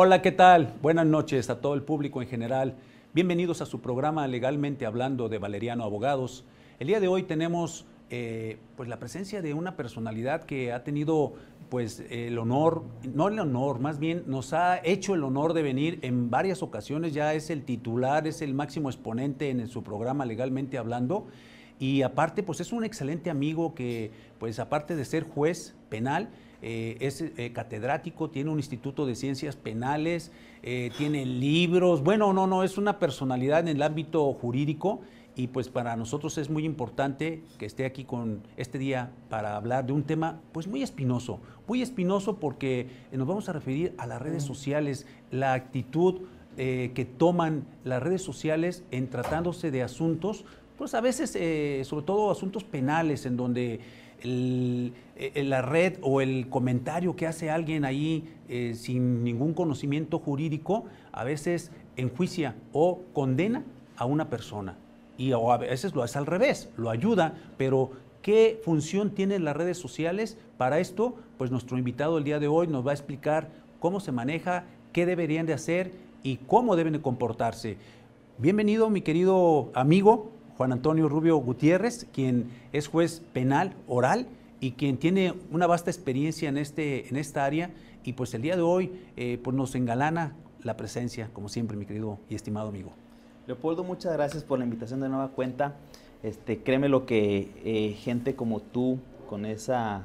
Hola, ¿qué tal? Buenas noches a todo el público en general. Bienvenidos a su programa Legalmente Hablando de Valeriano Abogados. El día de hoy tenemos eh, pues la presencia de una personalidad que ha tenido pues el honor, no el honor, más bien nos ha hecho el honor de venir en varias ocasiones, ya es el titular, es el máximo exponente en su programa Legalmente Hablando y aparte pues es un excelente amigo que pues aparte de ser juez penal, eh, es eh, catedrático, tiene un instituto de ciencias penales, eh, tiene libros, bueno, no, no, es una personalidad en el ámbito jurídico y pues para nosotros es muy importante que esté aquí con este día para hablar de un tema pues muy espinoso, muy espinoso porque nos vamos a referir a las redes sociales, la actitud que toman las redes sociales en tratándose de asuntos, pues a veces sobre todo asuntos penales en donde eh, la red o el comentario que hace alguien ahí eh, sin ningún conocimiento jurídico a veces enjuicia o condena a una persona. Y a veces lo hace al revés, lo ayuda, pero ¿qué función tienen las redes sociales para esto? Pues nuestro invitado el día de hoy nos va a explicar cómo se maneja, qué deberían de hacer y cómo deben de comportarse. Bienvenido, mi querido amigo, Juan Antonio Rubio Gutiérrez, quien es juez penal oral y quien tiene una vasta experiencia en, este, en esta área y pues el día de hoy eh, pues nos engalana la presencia, como siempre, mi querido y estimado amigo. Leopoldo, muchas gracias por la invitación de nueva cuenta. Este, créeme lo que eh, gente como tú, con esa,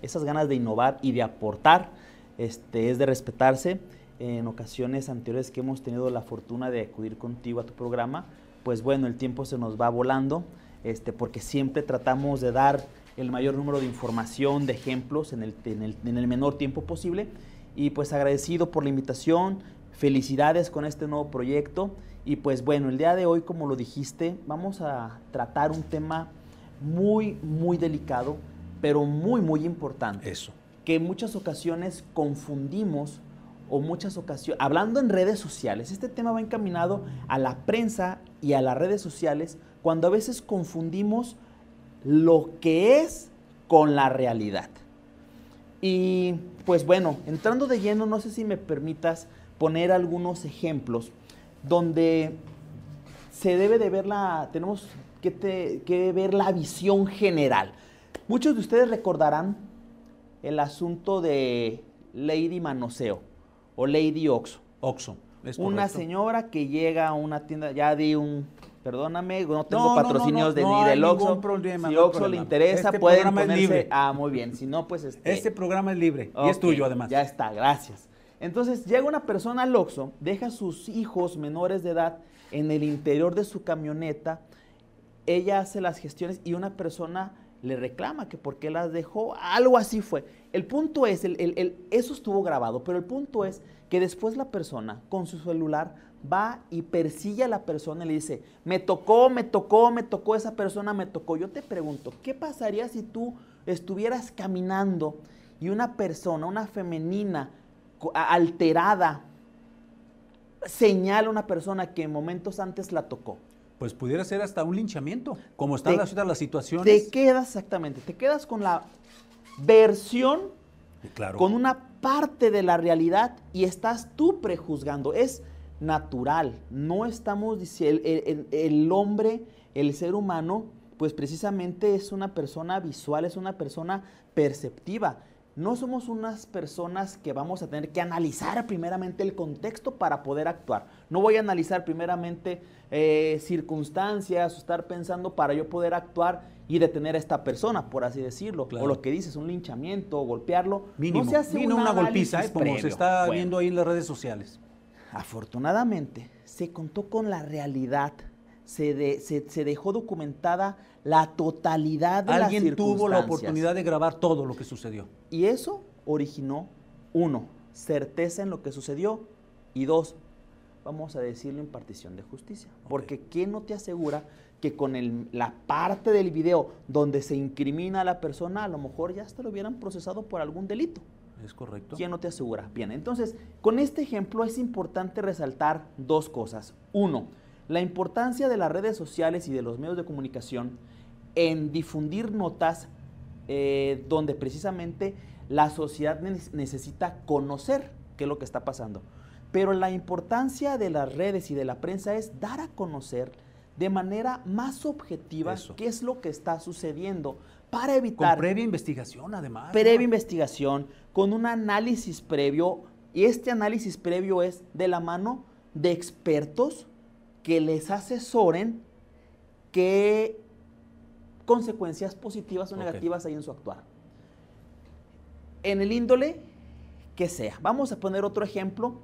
esas ganas de innovar y de aportar, este, es de respetarse. En ocasiones anteriores que hemos tenido la fortuna de acudir contigo a tu programa, pues bueno, el tiempo se nos va volando, este, porque siempre tratamos de dar el mayor número de información, de ejemplos en el, en el, menor tiempo posible. Y pues agradecido por la invitación, felicidades con este nuevo proyecto. Y pues bueno, el día de hoy, como lo dijiste, vamos a tratar un tema muy, muy delicado, pero muy, muy importante. Eso. Que en muchas ocasiones confundimos o muchas ocasiones, hablando en redes sociales, este tema va encaminado a la prensa y a las redes sociales cuando a veces confundimos lo que es con la realidad. Y pues bueno, entrando de lleno, no sé si me permitas poner algunos ejemplos donde se debe de ver la, tenemos que, que ver la visión general. Muchos de ustedes recordarán el asunto de Lady Manoseo o Lady Oxo. Oxo. una señora que llega a una tienda, ya di un, perdóname, no tengo patrocinios de, ni del Oxxo. si Oxxo le interesa, este pueden ponerse. libre. Ah, muy bien. Si no, pues este. Este programa es libre y es tuyo además. Ya está, gracias. Entonces llega una persona al Oxxo, deja a sus hijos menores de edad en el interior de su camioneta, ella hace las gestiones y una persona le reclama que por qué las dejó, algo así fue. El punto es, el, eso estuvo grabado, pero el punto es que después la persona con su celular va y persigue a la persona y le dice, me tocó, me tocó, me tocó, esa persona me tocó. Yo te pregunto, ¿qué pasaría si tú estuvieras caminando y una persona, una femenina alterada, señala a una persona que en momentos antes la tocó? Pues pudiera ser hasta un linchamiento, como están las, las situaciones. Te quedas exactamente, te quedas con la versión con una parte de la realidad y estás tú prejuzgando. Es natural, no estamos diciendo, el, hombre, el ser humano, pues precisamente es una persona visual, es una persona perceptiva. No somos unas personas que vamos a tener que analizar primeramente el contexto para poder actuar. No voy a analizar primeramente eh, circunstancias o estar pensando para yo poder actuar y detener a esta persona, por así decirlo. O lo que dices, un linchamiento, o golpearlo. Mínimo, no se hace una golpiza, ¿eh? como se está viendo ahí en las redes sociales. Afortunadamente, se contó con la realidad, se, se, dejó documentada la totalidad de Alguien las tuvo la oportunidad de grabar todo lo que sucedió. Y eso originó, uno, certeza en lo que sucedió, y dos, vamos a decirlo, impartición de justicia. Porque ¿quién no te asegura que con la parte del video donde se incrimina a la persona, a lo mejor ya hasta lo hubieran procesado por algún delito. Es correcto. ¿Quién no te asegura? Bien, entonces, con este ejemplo es importante resaltar dos cosas. Uno, la importancia de las redes sociales y de los medios de comunicación en difundir notas eh, donde precisamente la sociedad necesita conocer qué es lo que está pasando. Pero la importancia de las redes y de la prensa es dar a conocer de manera más objetiva qué es lo que está sucediendo para evitar... Con previa investigación, además. Previa investigación, con un análisis previo, y este análisis previo es de la mano de expertos que les asesoren qué consecuencias positivas o negativas hay en su actuar. En el índole que sea. Vamos a poner otro ejemplo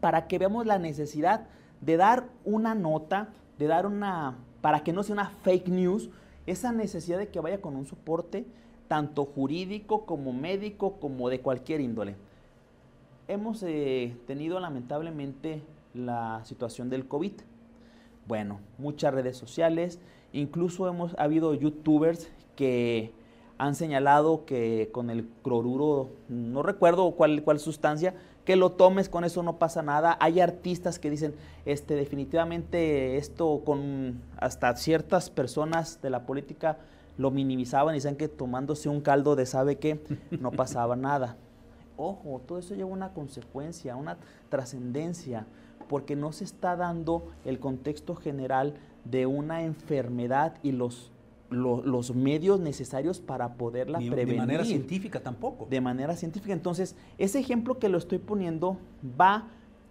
para que veamos la necesidad de dar una nota, de dar una, para que no sea una fake news, esa necesidad de que vaya con un soporte tanto jurídico como médico como de cualquier índole. Hemos eh, tenido lamentablemente la situación del COVID. Bueno, muchas redes sociales, incluso hemos ha habido youtubers que han señalado que con el cloruro, no recuerdo cuál, cuál sustancia, que lo tomes, con eso no pasa nada. Hay artistas que dicen, este, definitivamente esto con hasta ciertas personas de la política lo minimizaban y decían que tomándose un caldo de sabe que no pasaba nada. Ojo, todo eso lleva una consecuencia, una trascendencia, porque no se está dando el contexto general de una enfermedad y los los medios necesarios para poderla prevenir. De manera científica tampoco. De manera científica. Entonces, ese ejemplo que lo estoy poniendo va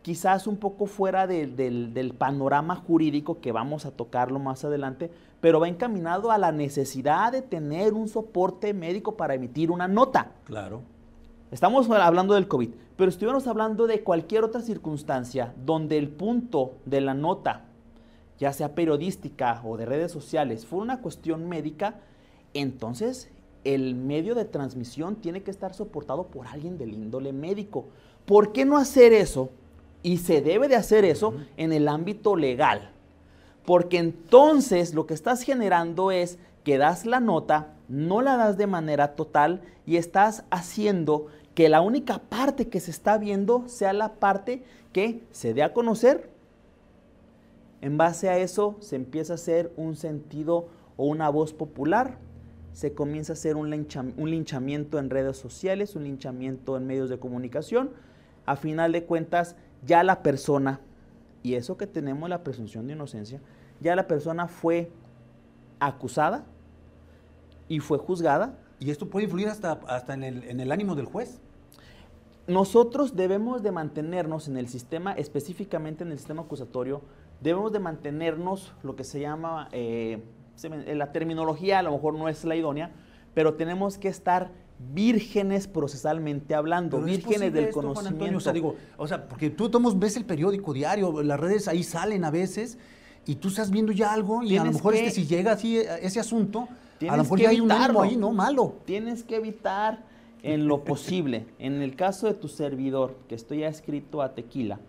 quizás un poco fuera del, panorama jurídico que vamos a tocarlo más adelante, pero va encaminado a la necesidad de tener un soporte médico para emitir una nota. Claro. Estamos hablando del COVID, pero estuviéramos hablando de cualquier otra circunstancia donde el punto de la nota ya sea periodística o de redes sociales, fue una cuestión médica, entonces el medio de transmisión tiene que estar soportado por alguien del índole médico. ¿Por qué no hacer eso? Y se debe de hacer eso en el ámbito legal. Porque entonces lo que estás generando es que das la nota, no la das de manera total y estás haciendo que la única parte que se está viendo sea la parte que se dé a conocer en base a eso se empieza a hacer un sentido o una voz popular, se comienza a hacer un, linchamiento en redes sociales, un linchamiento en medios de comunicación. A final de cuentas, ya la persona, y eso que tenemos la presunción de inocencia, ya la persona fue acusada y fue juzgada. Y esto puede influir hasta, hasta en, el, en el ánimo del juez. Nosotros debemos de mantenernos en el sistema, específicamente en el sistema acusatorio, debemos de mantenernos lo que se llama, eh, la terminología a lo mejor no es la idónea, pero tenemos que estar vírgenes procesalmente hablando, vírgenes del conocimiento. o, sea, digo, o sea, porque tú tomos, ves el periódico diario, las redes ahí salen a veces, y tú estás viendo ya algo, y a lo mejor que, si llega así eh, ese asunto, a lo mejor ya hay un ánimo ahí, ¿no? Malo. Tienes que evitar en lo posible. en el caso de tu servidor, que estoy escrito a tequila,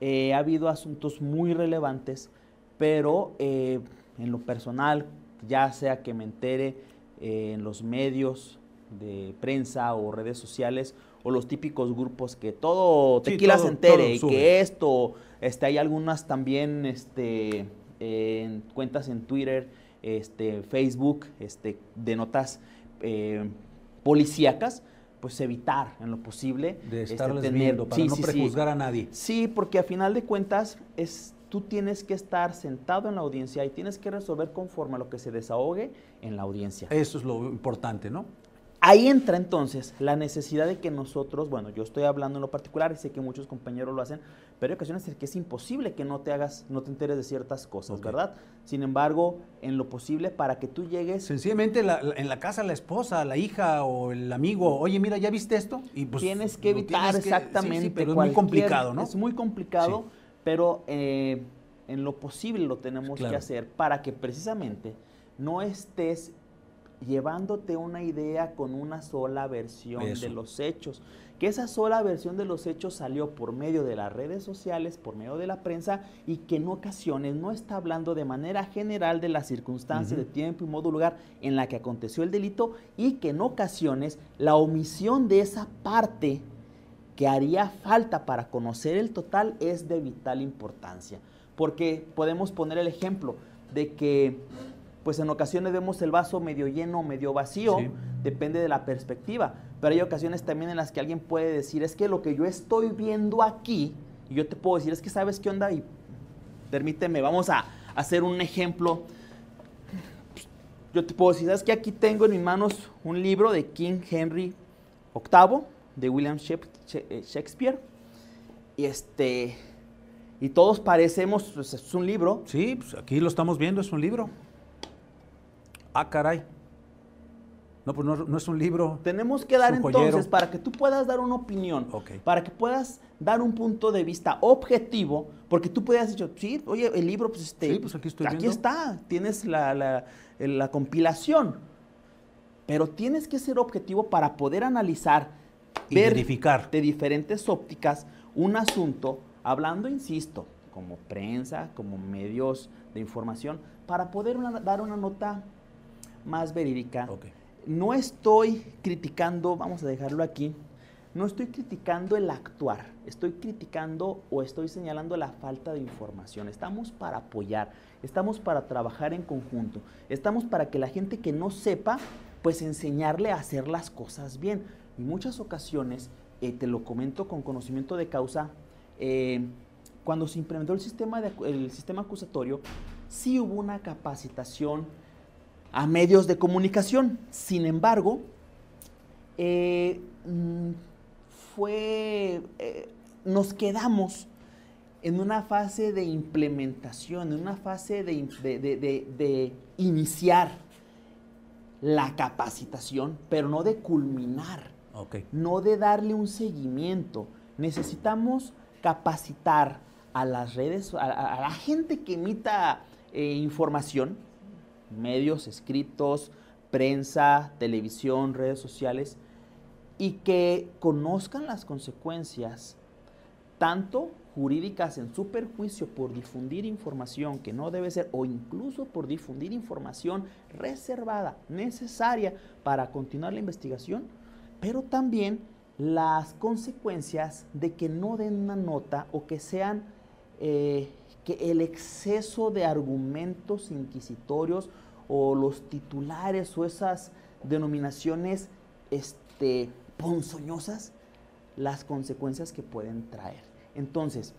eh, ha habido asuntos muy relevantes, pero eh, en lo personal, ya sea que me entere eh, en los medios de prensa o redes sociales o los típicos grupos que todo tequila se entere y que esto, este, hay algunas también este, en cuentas en Twitter, este, Facebook, este, de notas policíacas, pues evitar en lo posible. De este, estarles viendo para no prejuzgar a nadie. Sí, porque a final de cuentas es, tú tienes que estar sentado en la audiencia y tienes que resolver conforme a lo que se desahogue en la audiencia. Eso es lo importante, ¿no? Ahí entra entonces la necesidad de que nosotros, bueno, yo estoy hablando en lo particular y sé que muchos compañeros lo hacen, pero hay ocasiones en que es imposible que no te hagas, no te enteres de ciertas cosas, ¿verdad? Sin embargo, en lo posible para que tú llegues... Sencillamente en la casa la esposa, la hija o el amigo, oye, mira, ¿ya viste esto? Y pues, tienes que evitar exactamente. pero es muy complicado, ¿no? Es muy complicado, pero eh, en lo posible lo tenemos que hacer para que precisamente no estés llevándote una idea con una sola versión de los hechos. Que esa sola versión de los hechos salió por medio de las redes sociales, por medio de la prensa y que en ocasiones no está hablando de manera general de las circunstancias, de tiempo y modo lugar en la que aconteció el delito y que en ocasiones la omisión de esa parte que haría falta para conocer el total es de vital importancia. Porque podemos poner el ejemplo de que pues en ocasiones vemos el vaso medio lleno o medio vacío, depende de la perspectiva. Pero hay ocasiones también en las que alguien puede decir, es que lo que yo estoy viendo aquí Y yo te puedo decir, es que sabes qué onda y permíteme, vamos a hacer un ejemplo. Yo te puedo decir, sabes que aquí tengo en mis manos un libro de King Henry VIII, de William Shakespeare. Y este, y todos parecemos, pues, es un libro. Sí, pues aquí lo estamos viendo, es un libro. Ah, caray. No, pues no, es un libro. Tenemos que dar entonces, para que tú puedas dar una opinión, para que puedas dar un punto de vista objetivo, porque tú puedes decir, sí, oye, el libro, pues, este, pues aquí, estoy aquí está, tienes la, la, compilación, pero tienes que ser objetivo para poder analizar, y verificar de diferentes ópticas un asunto, hablando, insisto, como prensa, como medios de información, para poder dar una nota más verídica. No estoy criticando, vamos a dejarlo aquí, no estoy criticando el actuar, estoy criticando o estoy señalando la falta de información. Estamos para apoyar, estamos para trabajar en conjunto, estamos para que la gente que no sepa, pues enseñarle a hacer las cosas bien. En muchas ocasiones, eh, te lo comento con conocimiento de causa, eh, cuando se implementó el sistema, el sistema acusatorio, sí hubo una capacitación a medios de comunicación. Sin embargo, eh, mm, fue, eh, nos quedamos en una fase de implementación, en una fase de, iniciar la capacitación, pero no de culminar, no de darle un seguimiento. Necesitamos capacitar a las redes, a, la gente que emita eh, información, medios escritos, prensa, televisión, redes sociales, y que conozcan las consecuencias, tanto jurídicas en su perjuicio por difundir información que no debe ser, o incluso por difundir información reservada, necesaria para continuar la investigación, pero también las consecuencias de que no den una nota o que sean eh, que el exceso de argumentos inquisitorios o los titulares o esas denominaciones este, ponzoñosas, las consecuencias que pueden traer. Entonces,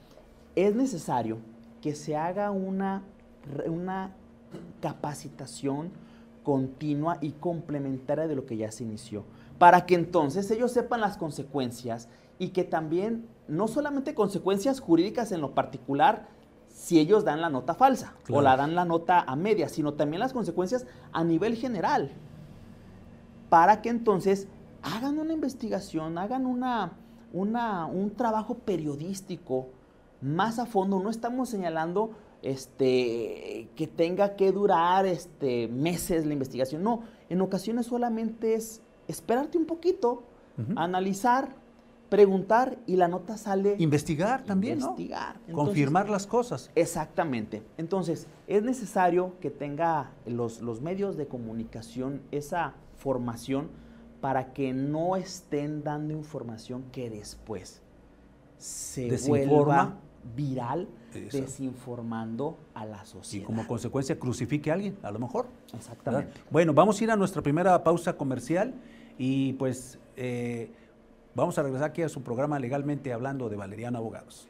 es necesario que se haga una, una capacitación continua y complementaria de lo que ya se inició, para que entonces ellos sepan las consecuencias y que también, no solamente consecuencias jurídicas en lo particular, si ellos dan la nota falsa o la dan la nota a media, sino también las consecuencias a nivel general, para que entonces hagan una investigación, hagan una, un trabajo periodístico más a fondo. No estamos señalando este, que tenga que durar este, meses la investigación, no, en ocasiones solamente es esperarte un poquito, analizar, preguntar y la nota sale. Investigar también, investigar. Confirmar las cosas. Exactamente. Entonces, es necesario que tenga los, los medios de comunicación esa formación para que no estén dando información que después se vuelva viral, desinformando a la sociedad. Y como consecuencia crucifique a alguien, a lo mejor. Exactamente. Bueno, vamos a ir a nuestra primera pausa comercial y pues... Eh, Vamos a regresar aquí a su programa Legalmente Hablando de Valeriano Abogados.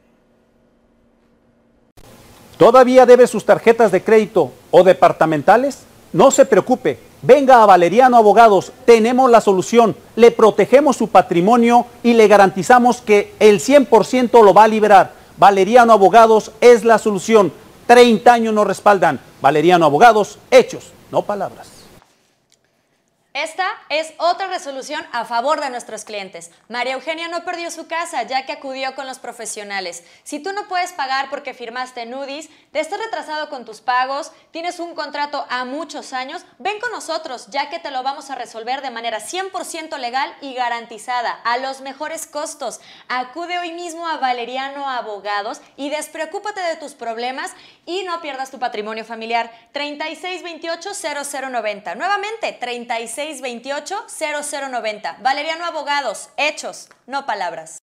¿Todavía debe sus tarjetas de crédito o departamentales? No se preocupe, venga a Valeriano Abogados, tenemos la solución, le protegemos su patrimonio y le garantizamos que el 100% lo va a liberar. Valeriano Abogados es la solución. 30 años nos respaldan. Valeriano Abogados, hechos, no palabras. Esta es otra resolución a favor de nuestros clientes. María Eugenia no perdió su casa ya que acudió con los profesionales. Si tú no puedes pagar porque firmaste en UDIs, te estás retrasado con tus pagos, tienes un contrato a muchos años, ven con nosotros ya que te lo vamos a resolver de manera 100% legal y garantizada a los mejores costos. Acude hoy mismo a Valeriano Abogados y despreocúpate de tus problemas y no pierdas tu patrimonio familiar. 3628-0090. Nuevamente, 36 628-0090. Valeriano Abogados, hechos, no palabras.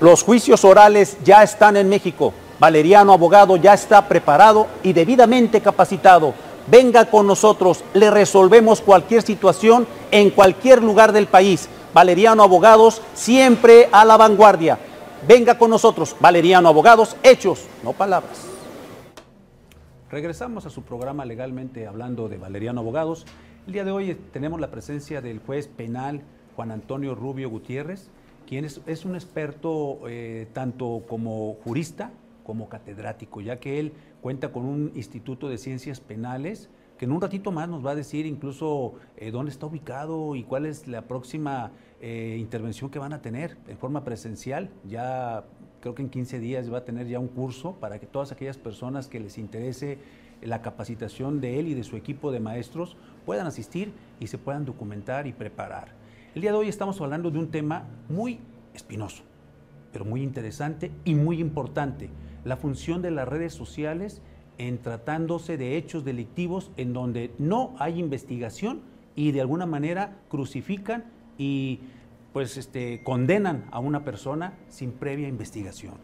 Los juicios orales ya están en México. Valeriano Abogado ya está preparado y debidamente capacitado. Venga con nosotros, le resolvemos cualquier situación en cualquier lugar del país. Valeriano Abogados siempre a la vanguardia. Venga con nosotros, Valeriano Abogados, hechos, no palabras. Regresamos a su programa Legalmente Hablando de Valeriano Abogados. El día de hoy tenemos la presencia del juez penal Juan Antonio Rubio Gutiérrez, quien es, un experto eh, tanto como jurista como catedrático, ya que él cuenta con un instituto de ciencias penales que en un ratito más nos va a decir incluso eh, dónde está ubicado y cuál es la próxima eh, intervención que van a tener en forma presencial. Ya creo que en 15 días va a tener ya un curso para que todas aquellas personas que les interese la capacitación de él y de su equipo de maestros puedan asistir y se puedan documentar y preparar. El día de hoy estamos hablando de un tema muy espinoso, pero muy interesante y muy importante, la función de las redes sociales en tratándose de hechos delictivos en donde no hay investigación y de alguna manera crucifican y pues este, condenan a una persona sin previa investigación.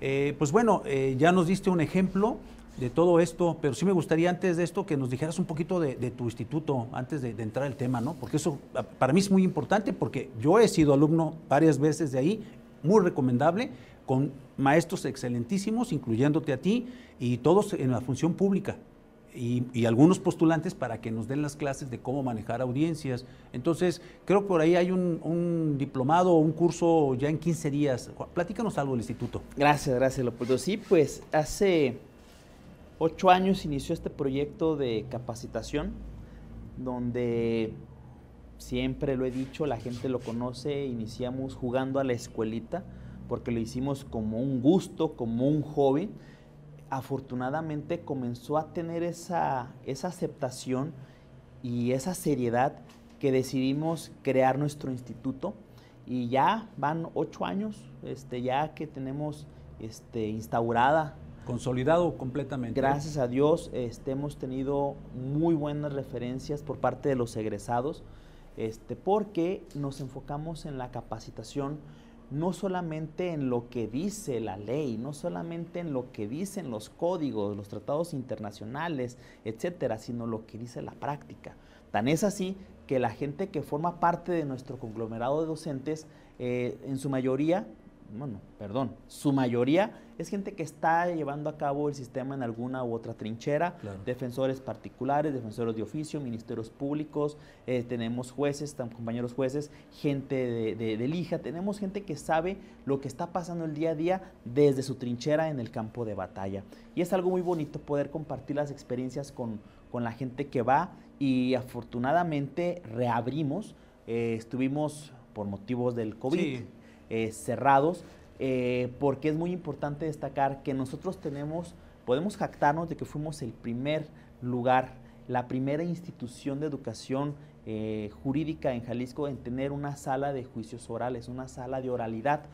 Eh, pues bueno, eh, ya nos diste un ejemplo de todo esto, pero sí me gustaría antes de esto que nos dijeras un poquito de, tu instituto, antes de, entrar al tema, ¿no? Porque eso para mí es muy importante, porque yo he sido alumno varias veces de ahí, muy recomendable, con maestros excelentísimos, incluyéndote a ti, y todos en la función pública. Y, algunos postulantes para que nos den las clases de cómo manejar audiencias. Entonces, creo que por ahí hay un, un diplomado o un curso ya en 15 días. Platícanos algo del instituto. Gracias, gracias, Leopoldo. Sí, pues hace ocho años inició este proyecto de capacitación, donde siempre lo he dicho, la gente lo conoce, iniciamos jugando a la escuelita, porque lo hicimos como un gusto, como un hobby. Afortunadamente comenzó a tener esa, esa aceptación y esa seriedad que decidimos crear nuestro instituto y ya van ocho años este, ya que tenemos este, instaurada Consolidado completamente. Gracias a Dios este, hemos tenido muy buenas referencias por parte de los egresados, este, porque nos enfocamos en la capacitación no solamente en lo que dice la ley, no solamente en lo que dicen los códigos, los tratados internacionales, etcétera, sino lo que dice la práctica. Tan es así que la gente que forma parte de nuestro conglomerado de docentes, eh, en su mayoría, bueno, perdón, su mayoría es gente que está llevando a cabo el sistema en alguna u otra trinchera, defensores particulares, defensores de oficio, ministerios públicos, eh, tenemos jueces, compañeros jueces, gente de, de, lija, tenemos gente que sabe lo que está pasando el día a día desde su trinchera en el campo de batalla. Y es algo muy bonito poder compartir las experiencias con, la gente que va y afortunadamente reabrimos, eh, estuvimos por motivos del COVID. Eh, cerrados, eh, porque es muy importante destacar que nosotros tenemos, podemos jactarnos de que fuimos el primer lugar, la primera institución de educación eh, jurídica en Jalisco en tener una sala de juicios orales, una sala de oralidad,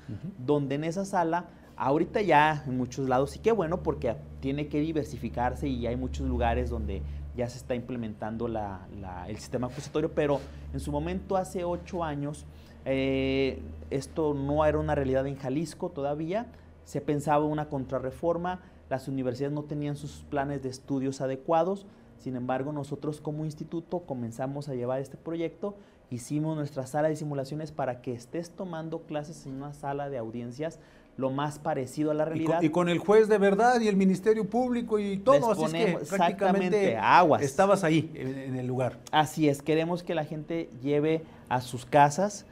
donde en esa sala, ahorita ya en muchos lados, y qué bueno porque tiene que diversificarse y hay muchos lugares donde ya se está implementando el sistema acusatorio, pero en su momento, hace ocho años, eh, esto no era una realidad en Jalisco todavía, se pensaba una contrarreforma, las universidades no tenían sus planes de estudios adecuados, sin embargo nosotros como instituto comenzamos a llevar este proyecto, hicimos nuestra sala de simulaciones para que estés tomando clases en una sala de audiencias lo más parecido a la realidad. Y con, el juez de verdad y el Ministerio Público y todo, así que prácticamente aguas. estabas ahí en el lugar. Así es, queremos que la gente lleve a sus casas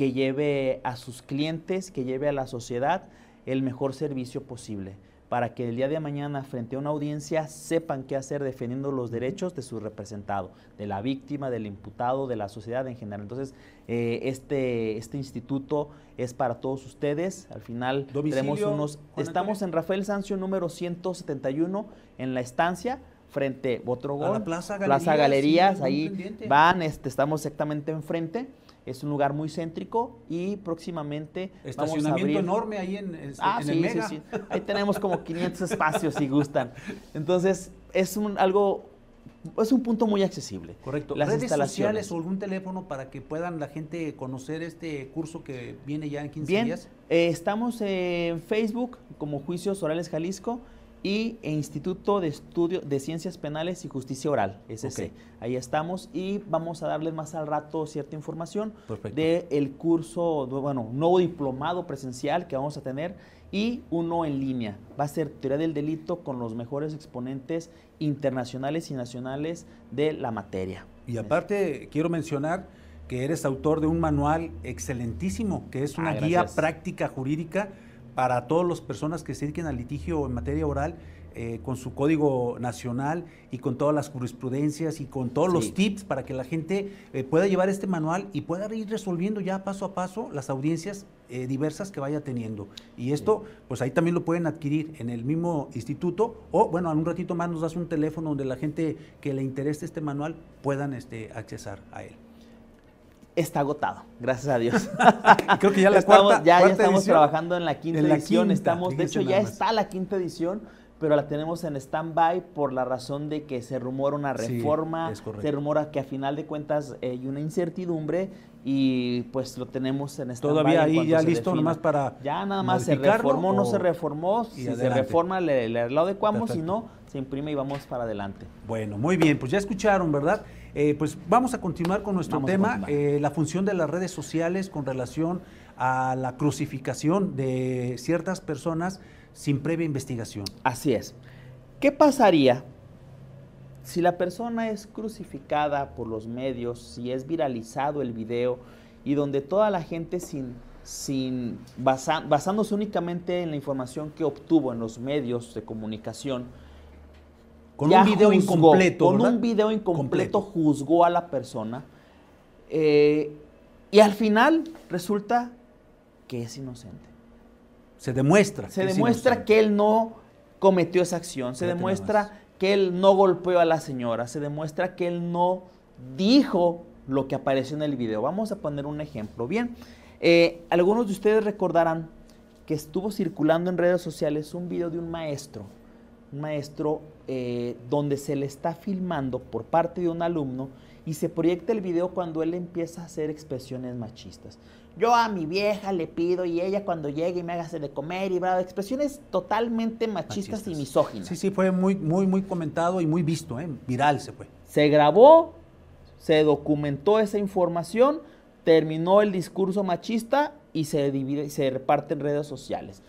que lleve a sus clientes, que lleve a la sociedad el mejor servicio posible, para que el día de mañana frente a una audiencia sepan qué hacer defendiendo los derechos de su representado, de la víctima, del imputado, de la sociedad en general. Entonces, eh, este, este instituto es para todos ustedes. Al final tenemos unos... Estamos en Rafael Sancio número 171 en la estancia frente a otro la Plaza Galerías, Plaza Galerías ahí van, este, estamos exactamente enfrente. Es un lugar muy céntrico y próximamente Estacionamiento vamos a abrir... enorme ahí en, en, ah, sí, Sí, sí. Ahí tenemos como 500 espacios si gustan. Entonces, es un, algo es un punto muy accesible. Correcto. Las ¿Redes sociales o algún teléfono para que puedan la gente conocer este curso que viene ya en 15 Bien, días? Eh, estamos en Facebook como Juicios Orales Jalisco y e Instituto de Estudio de Ciencias Penales y Justicia Oral, ese Ahí estamos y vamos a darles más al rato cierta información del el curso, bueno, nuevo diplomado presencial que vamos a tener y uno en línea. Va a ser teoría del delito con los mejores exponentes internacionales y nacionales de la materia. Y aparte, quiero mencionar que eres autor de un manual excelentísimo, que es una ah, guía práctica jurídica para todas las personas que se dediquen al litigio en materia oral, eh, con su código nacional y con todas las jurisprudencias y con todos los tips para que la gente eh, pueda llevar este manual y pueda ir resolviendo ya paso a paso las audiencias eh, diversas que vaya teniendo. Y esto, pues ahí también lo pueden adquirir en el mismo instituto o, bueno, en un ratito más nos das un teléfono donde la gente que le interese este manual puedan este, accesar a él está agotado, gracias a Dios. Creo que ya la estamos, ya, estamos trabajando en la quinta edición. estamos, de hecho, ya está la quinta edición, pero la tenemos en stand-by por la razón de que se rumora una reforma, se rumora que a final de cuentas hay una incertidumbre y pues lo tenemos en stand-by. Todavía ahí ya listo nomás para Ya nada más se reformó, no se reformó, si se reforma le, le, lo adecuamos, si no se imprime y vamos para adelante. Bueno, muy bien, pues ya escucharon, ¿verdad? Eh, pues vamos a continuar con nuestro tema, eh, la función de las redes sociales con relación a la crucificación de ciertas personas sin previa investigación. Así es. ¿Qué pasaría si la persona es crucificada por los medios, si es viralizado el video y donde toda la gente sin, sin basándose únicamente en la información que obtuvo en los medios de comunicación, con un video incompleto. Con un video incompleto juzgó a la persona. Eh, y al final resulta que es inocente. Se demuestra. Se demuestra que él no cometió esa acción. Se demuestra que él no golpeó a la señora. Se demuestra que él no dijo lo que apareció en el video. Vamos a poner un ejemplo. Bien, eh, algunos de ustedes recordarán que estuvo circulando en redes sociales un video de un maestro un maestro eh, donde se le está filmando por parte de un alumno y se proyecta el video cuando él empieza a hacer expresiones machistas. Yo a mi vieja le pido y ella cuando llegue y me haga de comer y bravo, expresiones totalmente machistas, y misóginas. Sí, sí, fue muy, muy, muy comentado y muy visto, ¿eh? viral se fue. Se grabó, se documentó esa información, terminó el discurso machista y se divide, se reparte en redes sociales.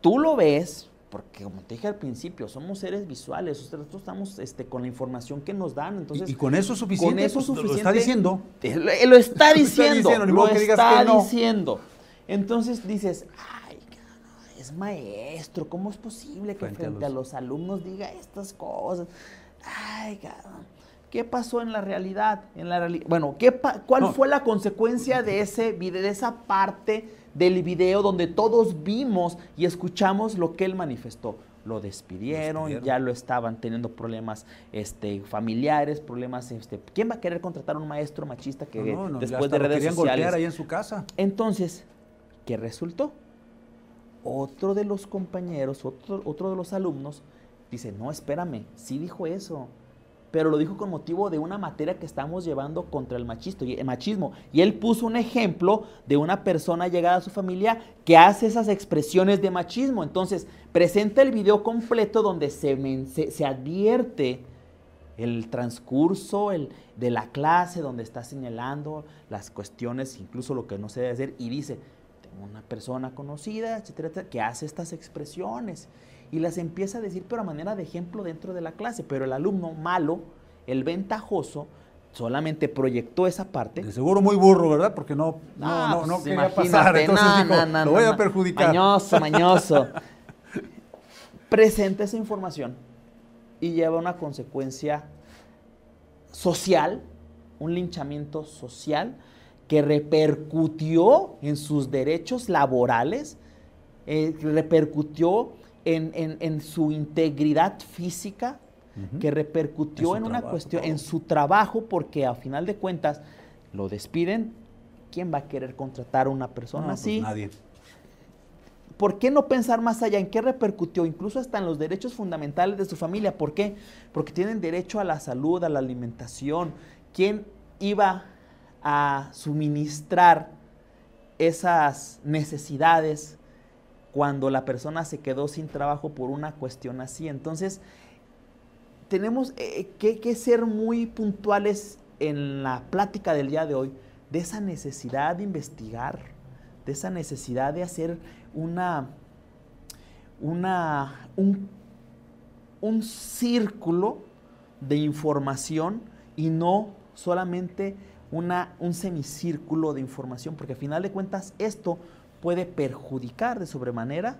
Tú lo ves, porque como te dije al principio, somos seres visuales, nosotros estamos este, con la información que nos dan, entonces... Y, con eso es suficiente, con eso suficiente, lo está diciendo. Lo, está diciendo, lo está diciendo. Entonces dices, ay, es maestro, ¿cómo es posible que frente, a, los... alumnos diga estas cosas? Ay, ¿Qué pasó en la realidad? En la bueno, ¿qué ¿cuál fue la consecuencia de, ese, de esa parte del video donde todos vimos y escuchamos lo que él manifestó. Lo despidieron, ya lo estaban teniendo problemas este, familiares, problemas... Este, ¿Quién va a querer contratar a un maestro machista que después de redes sociales... ahí en su casa. Entonces, ¿qué resultó? Otro de los compañeros, otro, otro de los alumnos, dice, no, espérame, sí dijo eso pero lo dijo con motivo de una materia que estamos llevando contra el machismo. Y él puso un ejemplo de una persona llegada a su familia que hace esas expresiones de machismo. Entonces, presenta el video completo donde se, se, advierte el transcurso de la clase, donde está señalando las cuestiones, incluso lo que no se debe hacer, y dice, tengo una persona conocida, etcétera, etcétera, que hace estas expresiones y las empieza a decir, pero a manera de ejemplo dentro de la clase. Pero el alumno malo, el ventajoso, solamente proyectó esa parte. De seguro muy burro, ¿verdad? Porque no, no, no, no, quería pasar, entonces dijo, lo voy a perjudicar. Mañoso, mañoso. Presenta esa información y lleva una consecuencia social, un linchamiento social que repercutió en sus derechos laborales, eh, repercutió en, su integridad física, que repercutió en, una cuestión, en su trabajo, porque a final de cuentas lo despiden. ¿Quién va a querer contratar a una persona pues así? nadie. ¿Por qué no pensar más allá? ¿En qué repercutió? Incluso hasta en los derechos fundamentales de su familia. ¿Por qué? Porque tienen derecho a la salud, a la alimentación. ¿Quién iba a suministrar esas necesidades cuando la persona se quedó sin trabajo por una cuestión así. Entonces, tenemos eh, que, que ser muy puntuales en la plática del día de hoy de esa necesidad de investigar, de esa necesidad de hacer una, una, un, un círculo de información y no solamente una, un semicírculo de información, porque al final de cuentas esto puede perjudicar de sobremanera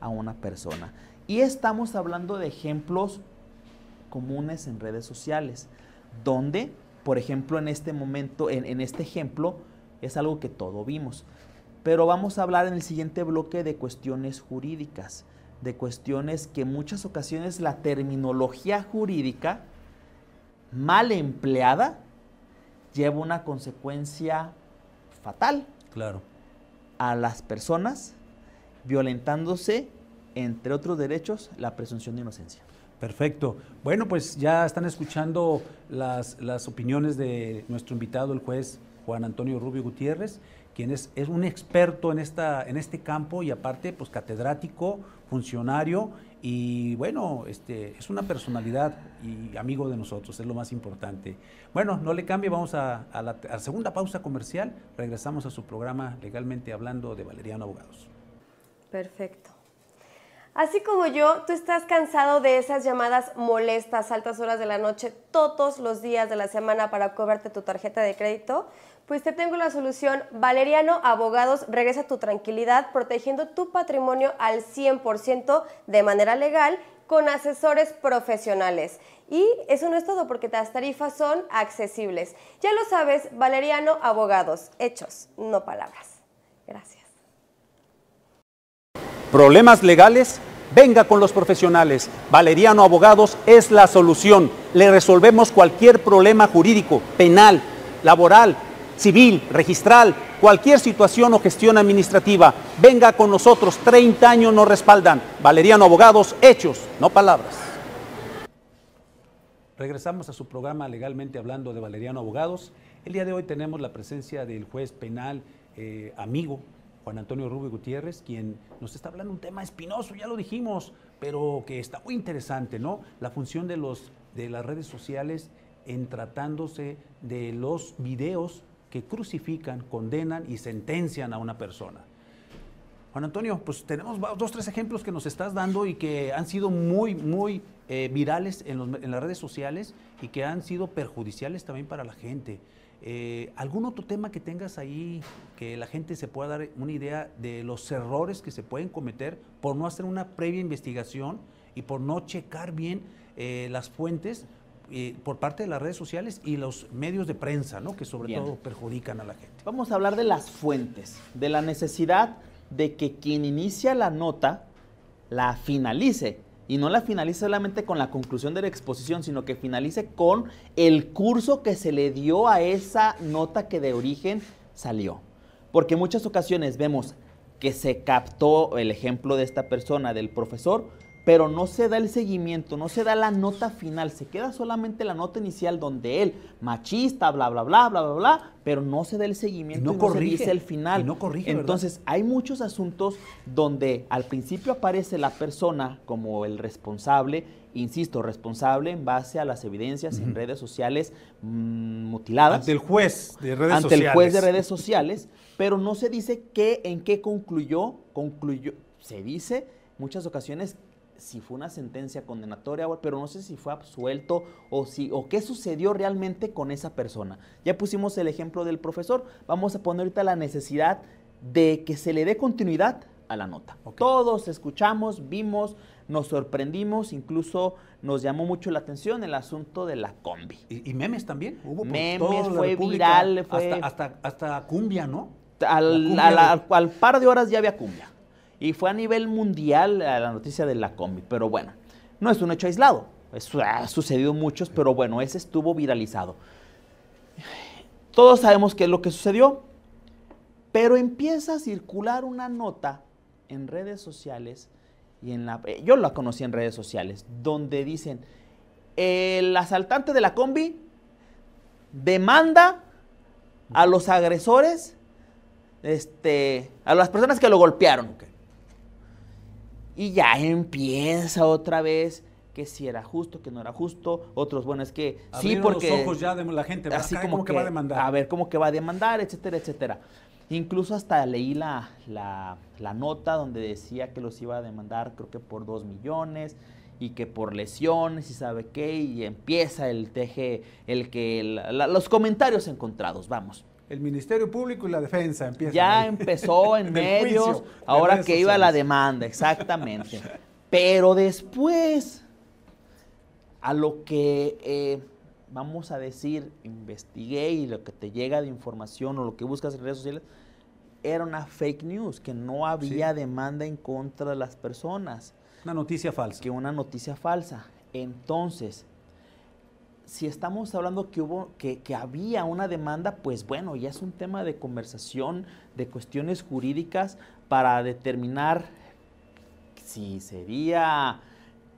a una persona. Y estamos hablando de ejemplos comunes en redes sociales, donde, por ejemplo, en este momento, en, en este ejemplo, es algo que todo vimos. Pero vamos a hablar en el siguiente bloque de cuestiones jurídicas, de cuestiones que en muchas ocasiones la terminología jurídica mal empleada lleva una consecuencia fatal Claro. A las personas, violentándose, entre otros derechos, la presunción de inocencia. Perfecto. Bueno, pues ya están escuchando las, las opiniones de nuestro invitado, el juez Juan Antonio Rubio Gutiérrez, quien es, es un experto en, esta, en este campo y aparte, pues catedrático, funcionario y bueno, este, es una personalidad y amigo de nosotros, es lo más importante. Bueno, no le cambie, vamos a, la, segunda pausa comercial, regresamos a su programa Legalmente Hablando de Valeriano Abogados. Perfecto. Así como yo, tú estás cansado de esas llamadas molestas altas horas de la noche todos los días de la semana para cobrarte tu tarjeta de crédito, pues te tengo la solución. Valeriano Abogados regresa tu tranquilidad protegiendo tu patrimonio al 100% de manera legal con asesores profesionales. Y eso no es todo porque las tarifas son accesibles. Ya lo sabes, Valeriano Abogados, hechos, no palabras. Gracias. ¿Problemas legales? Venga con los profesionales. Valeriano Abogados es la solución. Le resolvemos cualquier problema jurídico, penal, laboral, civil, registral, cualquier situación o gestión administrativa. Venga con nosotros, 30 años nos respaldan. Valeriano Abogados, hechos, no palabras. Regresamos a su programa Legalmente Hablando de Valeriano Abogados. El día de hoy tenemos la presencia del juez penal eh, amigo Juan Antonio Rubio Gutiérrez, quien nos está hablando un tema espinoso, ya lo dijimos, pero que está muy interesante, ¿no? La función de, los, de las redes sociales en tratándose de los videos que crucifican, condenan y sentencian a una persona. Juan Antonio, pues tenemos dos, tres ejemplos que nos estás dando y que han sido muy, muy eh, virales en, las redes sociales y que han sido perjudiciales también para la gente. Eh, ¿Algún otro tema que tengas ahí que la gente se pueda dar una idea de los errores que se pueden cometer por no hacer una previa investigación y por no checar bien eh, las fuentes eh, por parte de las redes sociales y los medios de prensa, ¿no? que sobre Bien. todo perjudican a la gente? Vamos a hablar de las fuentes, de la necesidad de que quien inicia la nota la finalice. Y no la finalice solamente con la conclusión de la exposición, sino que finalice con el curso que se le dio a esa nota que de origen salió. Porque en muchas ocasiones vemos que se captó el ejemplo de esta persona, del profesor, pero no se da el seguimiento, no se da la nota final, se queda solamente la nota inicial donde él, machista, bla, bla, bla, bla, bla, bla, pero no se da el seguimiento Y no y no corrige, se dice el final. y no corrige, ¿verdad? Entonces, hay muchos asuntos donde al principio aparece la persona como el responsable, insisto, responsable en base a las evidencias en redes sociales mm, mutiladas Ante el juez de redes ante sociales. el juez de redes sociales, pero no se dice qué, en qué concluyó, concluyó, se dice muchas ocasiones si fue una sentencia condenatoria, pero no sé si fue absuelto o si o qué sucedió realmente con esa persona. Ya pusimos el ejemplo del profesor, vamos a poner ahorita la necesidad de que se le dé continuidad a la nota. Todos escuchamos, vimos, nos sorprendimos, incluso nos llamó mucho la atención el asunto de la combi. Y, y memes también. Hubo Memes, fue viral, fue- Hasta, hasta, hasta cumbia, ¿no? al, La cumbia al par de horas ya había cumbia. Y fue a nivel mundial la noticia de la combi. Pero bueno, no es un hecho aislado. Eso ha sucedido muchos, pero bueno, ese estuvo viralizado. Todos sabemos qué es lo que sucedió. Pero empieza a circular una nota en redes sociales, y en la, eh, yo la conocí en redes sociales, donde dicen, el asaltante de la combi demanda a los agresores, este, a las personas que lo golpearon. Ok. Y ya empieza otra vez que si era justo, que no era justo, otros, bueno, es que sí, porque... los ojos ya de la gente, así como que, va a demandar. A ver, cómo que va a demandar, etcétera, etcétera. Incluso hasta leí la, la, la, nota donde decía que los iba a demandar, creo que por dos millones, y que por lesiones y sabe qué, y empieza el teje, el que, los comentarios encontrados, vamos. El Ministerio Público y la Defensa empiezan. Ya empezó en medios, ahora que iba la demanda, exactamente. Pero después, a lo que eh, vamos a decir, investigué y lo que te llega de información o lo que buscas en redes sociales, era una fake news, que no había demanda en contra de las personas. Una noticia falsa. Que una noticia falsa. Entonces, si estamos hablando que hubo, que, que, había una demanda, pues bueno, ya es un tema de conversación, de cuestiones jurídicas para determinar si sería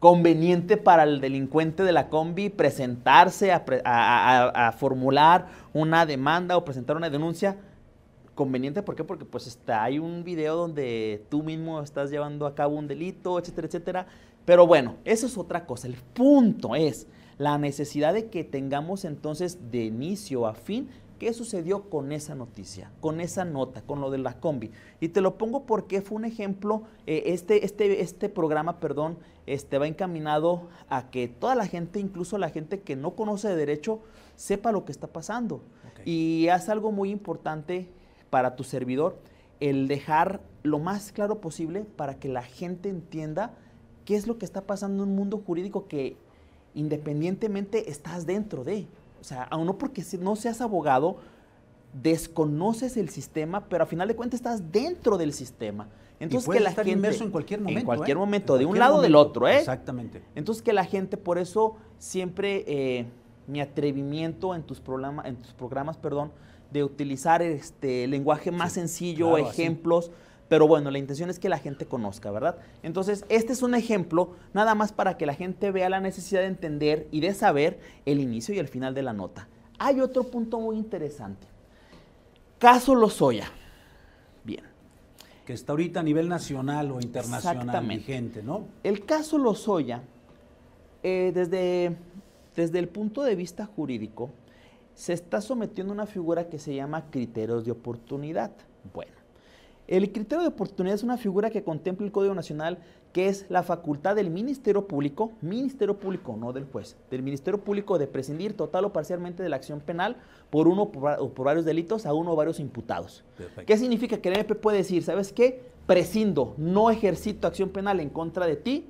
conveniente para el delincuente de la combi presentarse a, formular una demanda o presentar una denuncia. Conveniente, ¿por qué? Porque pues está, hay un video donde tú mismo estás llevando a cabo un delito, etcétera, etcétera. Pero bueno, eso es otra cosa. El punto es la necesidad de que tengamos entonces de inicio a fin ¿Qué sucedió con esa noticia, con esa nota, con lo de la combi? Y te lo pongo porque fue un ejemplo, eh, este, este, este programa, perdón, este, va encaminado a que toda la gente, incluso la gente que no conoce de derecho, sepa lo que está pasando. Y es algo muy importante para tu servidor, el dejar lo más claro posible para que la gente entienda qué es lo que está pasando en un mundo jurídico que independientemente estás dentro de. O sea, aún no porque no seas abogado, desconoces el sistema, pero a final de cuentas estás dentro del sistema. Entonces que la estar gente inmerso en cualquier momento, en cualquier ¿eh? momento, de un lado o del otro, ¿eh? Exactamente. Entonces que la gente, por eso siempre eh, mi atrevimiento en tus programas, en tus programas, perdón, de utilizar este lenguaje más sencillo, ejemplos. Pero bueno, la intención es que la gente conozca, ¿verdad? Entonces, este es un ejemplo nada más para que la gente vea la necesidad de entender y de saber el inicio y el final de la nota. Hay otro punto muy interesante. Caso Lozoya. Bien. Que está ahorita a nivel nacional o internacional vigente, ¿no? El caso Lozoya, eh, desde, desde el punto de vista jurídico, se está sometiendo a una figura que se llama criterios de oportunidad. Bueno, el criterio de oportunidad es una figura que contempla el Código Nacional, que es la facultad del Ministerio Público, Ministerio Público, no del juez, del Ministerio Público de prescindir total o parcialmente de la acción penal por uno o por varios delitos a uno o varios imputados. ¿Qué significa? Que el MP puede decir, ¿sabes qué? Prescindo, no ejercito acción penal en contra de ti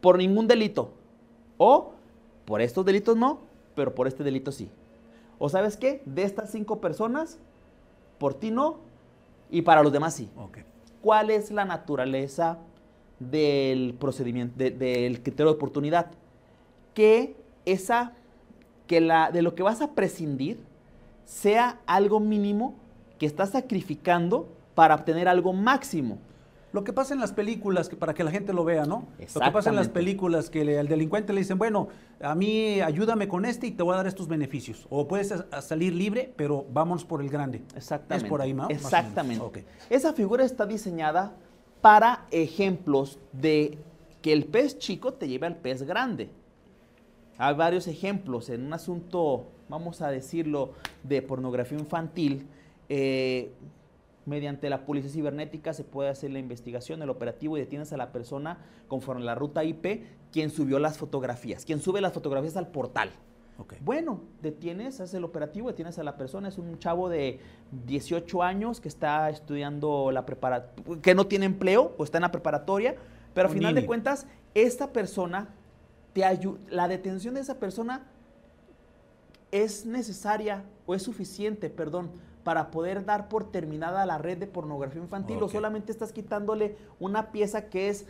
por ningún delito. O por estos delitos no, pero por este delito sí. O sabes qué? De estas cinco personas, por ti no, y para los demás sí. ¿Cuál es la naturaleza del procedimiento, del criterio de oportunidad? Que esa, que la, de lo que vas a prescindir sea algo mínimo que estás sacrificando para obtener algo máximo. Lo que pasa en las películas, que para que la gente lo vea, ¿no? Lo que pasa en las películas, que al delincuente le dicen, bueno, a mí ayúdame con este y te voy a dar estos beneficios. O puedes salir libre, pero vamos por el grande. Exactamente. Es por ahí, ¿no? Exactamente. Esa figura está diseñada para ejemplos de que el pez chico te lleve al pez grande. Hay varios ejemplos en un asunto, vamos a decirlo, de pornografía infantil. Eh, Mediante la policía cibernética se puede hacer la investigación, el operativo y detienes a la persona conforme a la ruta IP, quien subió las fotografías, quien sube las fotografías al portal. Bueno, detienes, haces el operativo, detienes a la persona, es un chavo de 18 años que está estudiando la preparatoria, que no tiene empleo o está en la preparatoria, pero al final de cuentas, esta persona, te la detención de esa persona es necesaria o es suficiente, perdón, para poder dar por terminada la red de pornografía infantil o solamente estás quitándole una pieza que es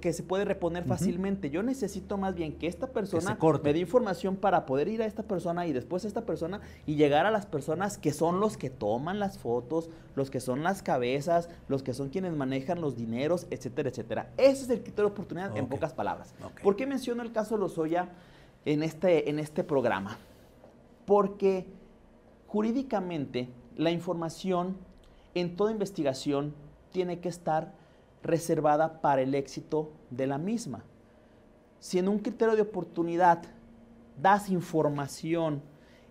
que se puede reponer fácilmente. Yo necesito más bien que esta persona me dé información para poder ir a esta persona y después a esta persona y llegar a las personas que son los que toman las fotos, los que son las cabezas, los que son quienes manejan los dineros, etcétera, etcétera. Ese es el criterio de oportunidad en pocas palabras. ¿Por qué menciono el caso de Lozoya en este, en este programa? Porque jurídicamente la información en toda investigación tiene que estar reservada para el éxito de la misma. Si en un criterio de oportunidad das información,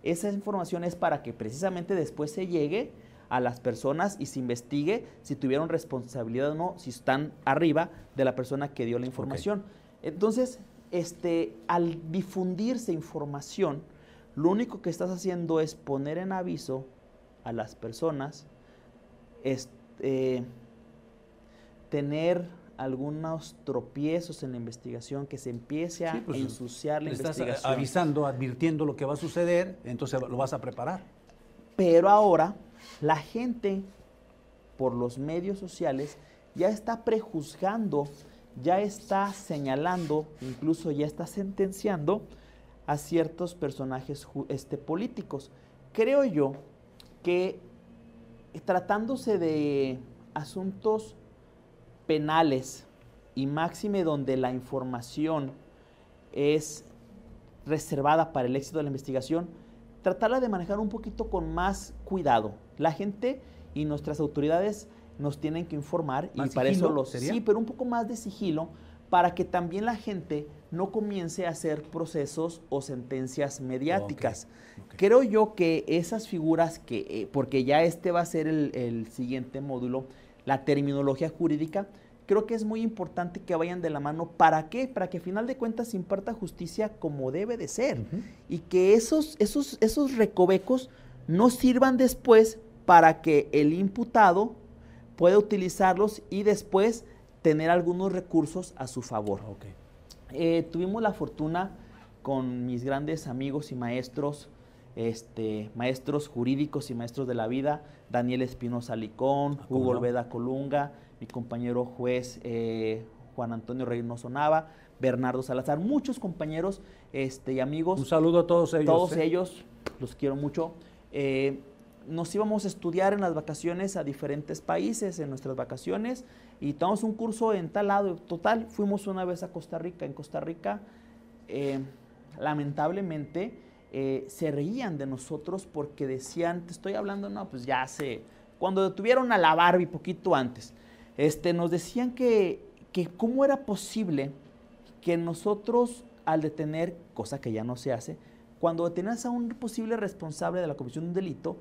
esa información es para que precisamente después se llegue a las personas y se investigue si tuvieron responsabilidad o no, si están arriba de la persona que dio la información. Entonces, este, al difundirse información, lo único que estás haciendo es poner en aviso a las personas, este, tener algunos tropiezos en la investigación, que se empiece a pues, ensuciar la estás investigación. avisando, advirtiendo lo que va a suceder, entonces lo vas a preparar. Pero ahora la gente por los medios sociales ya está prejuzgando, ya está señalando, incluso ya está sentenciando a ciertos personajes este, políticos. Creo yo que tratándose de asuntos penales y máxime donde la información es reservada para el éxito de la investigación, tratarla de manejar un poquito con más cuidado. La gente y nuestras autoridades nos tienen que informar y para eso los sí, pero un poco más de sigilo para que también la gente no comience a hacer procesos o sentencias mediáticas. Creo yo que esas figuras que, eh, porque ya este va a ser el, siguiente módulo, la terminología jurídica, creo que es muy importante que vayan de la mano. ¿Para qué? Para que a final de cuentas se imparta justicia como debe de ser. Y que esos, esos, esos recovecos no sirvan después para que el imputado pueda utilizarlos y después tener algunos recursos a su favor. Eh, tuvimos la fortuna con mis grandes amigos y maestros, este, maestros jurídicos y maestros de la vida, Daniel Espinosa Licón, ah, Hugo Olveda Colunga, mi compañero juez eh, Juan Antonio Reynoso Nava, Bernardo Salazar, muchos compañeros este, y amigos. Un saludo a todos ellos. Todos ¿eh? ellos, los quiero mucho nos íbamos a estudiar en las vacaciones a diferentes países, en nuestras vacaciones, y tomamos un curso en tal lado. Total, fuimos una vez a Costa Rica. En Costa Rica, eh, lamentablemente, eh, se reían de nosotros porque decían, te estoy hablando, no, pues ya hace, cuando detuvieron a la Barbie poquito antes, este, nos decían que, que cómo era posible que nosotros, al detener, cosa que ya no se hace, cuando detenías a un posible responsable de la comisión de un delito,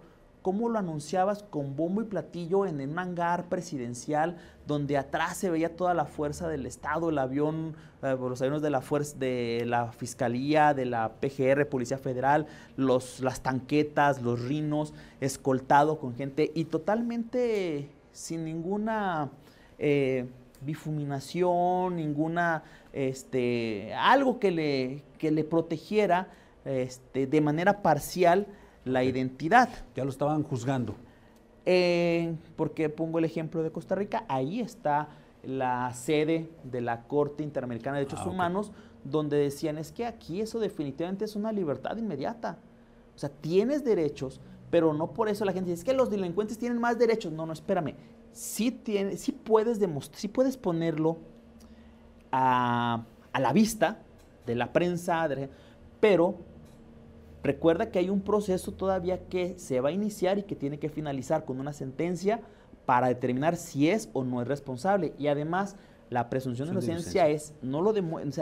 cómo lo anunciabas con bombo y platillo en un hangar presidencial donde atrás se veía toda la fuerza del Estado, el avión, eh, los aviones de la fuerza de la Fiscalía, de la PGR, Policía Federal, los, las tanquetas, los rinos, escoltado con gente y totalmente sin ninguna eh, bifuminación, ninguna, este, algo que le, que le protegiera este, de manera parcial la identidad. Ya lo estaban juzgando. Eh, porque pongo el ejemplo de Costa Rica, ahí está la sede de la Corte Interamericana de Derechos ah, Humanos, donde decían, es que aquí eso definitivamente es una libertad inmediata. O sea, tienes derechos, pero no por eso la gente dice, es que los delincuentes tienen más derechos. No, no, espérame. Sí, tiene, sí puedes, sí puedes ponerlo a, a la vista de la prensa, pero Recuerda que hay un proceso todavía que se va a iniciar y que tiene que finalizar con una sentencia para determinar si es o no es responsable. Y además, la presunción de inocencia es, no lo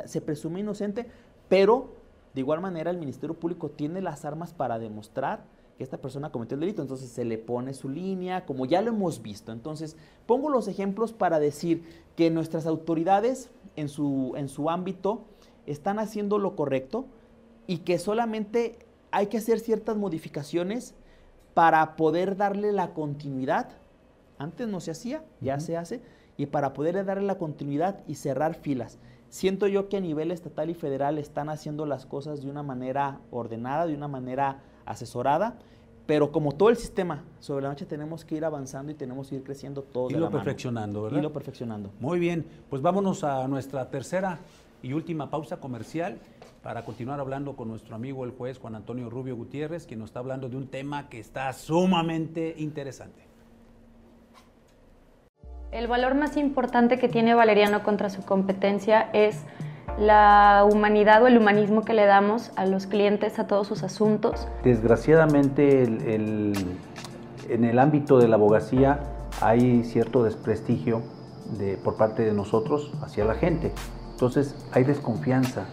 se presume inocente, pero de igual manera el Ministerio Público tiene las armas para demostrar que esta persona cometió el delito. Entonces se le pone su línea, como ya lo hemos visto. Entonces, pongo los ejemplos para decir que nuestras autoridades en su, en su ámbito están haciendo lo correcto y que solamente hay que hacer ciertas modificaciones para poder darle la continuidad. Antes no se hacía, ya se hace, y para poderle darle la continuidad y cerrar filas. Siento yo que a nivel estatal y federal están haciendo las cosas de una manera ordenada, de una manera asesorada, pero como todo el sistema, sobre la noche tenemos que ir avanzando y tenemos que ir creciendo todo. Y lo perfeccionando, ¿verdad? Y lo perfeccionando. Muy bien, pues vámonos a nuestra tercera y última pausa comercial para continuar hablando con nuestro amigo el juez Juan Antonio Rubio Gutiérrez, quien nos está hablando de un tema que está sumamente interesante. El valor más importante que tiene Valeriano contra su competencia es la humanidad o el humanismo que le damos a los clientes, a todos sus asuntos. Desgraciadamente en el ámbito de la abogacía hay cierto desprestigio de, por parte de nosotros hacia la gente. Entonces hay desconfianza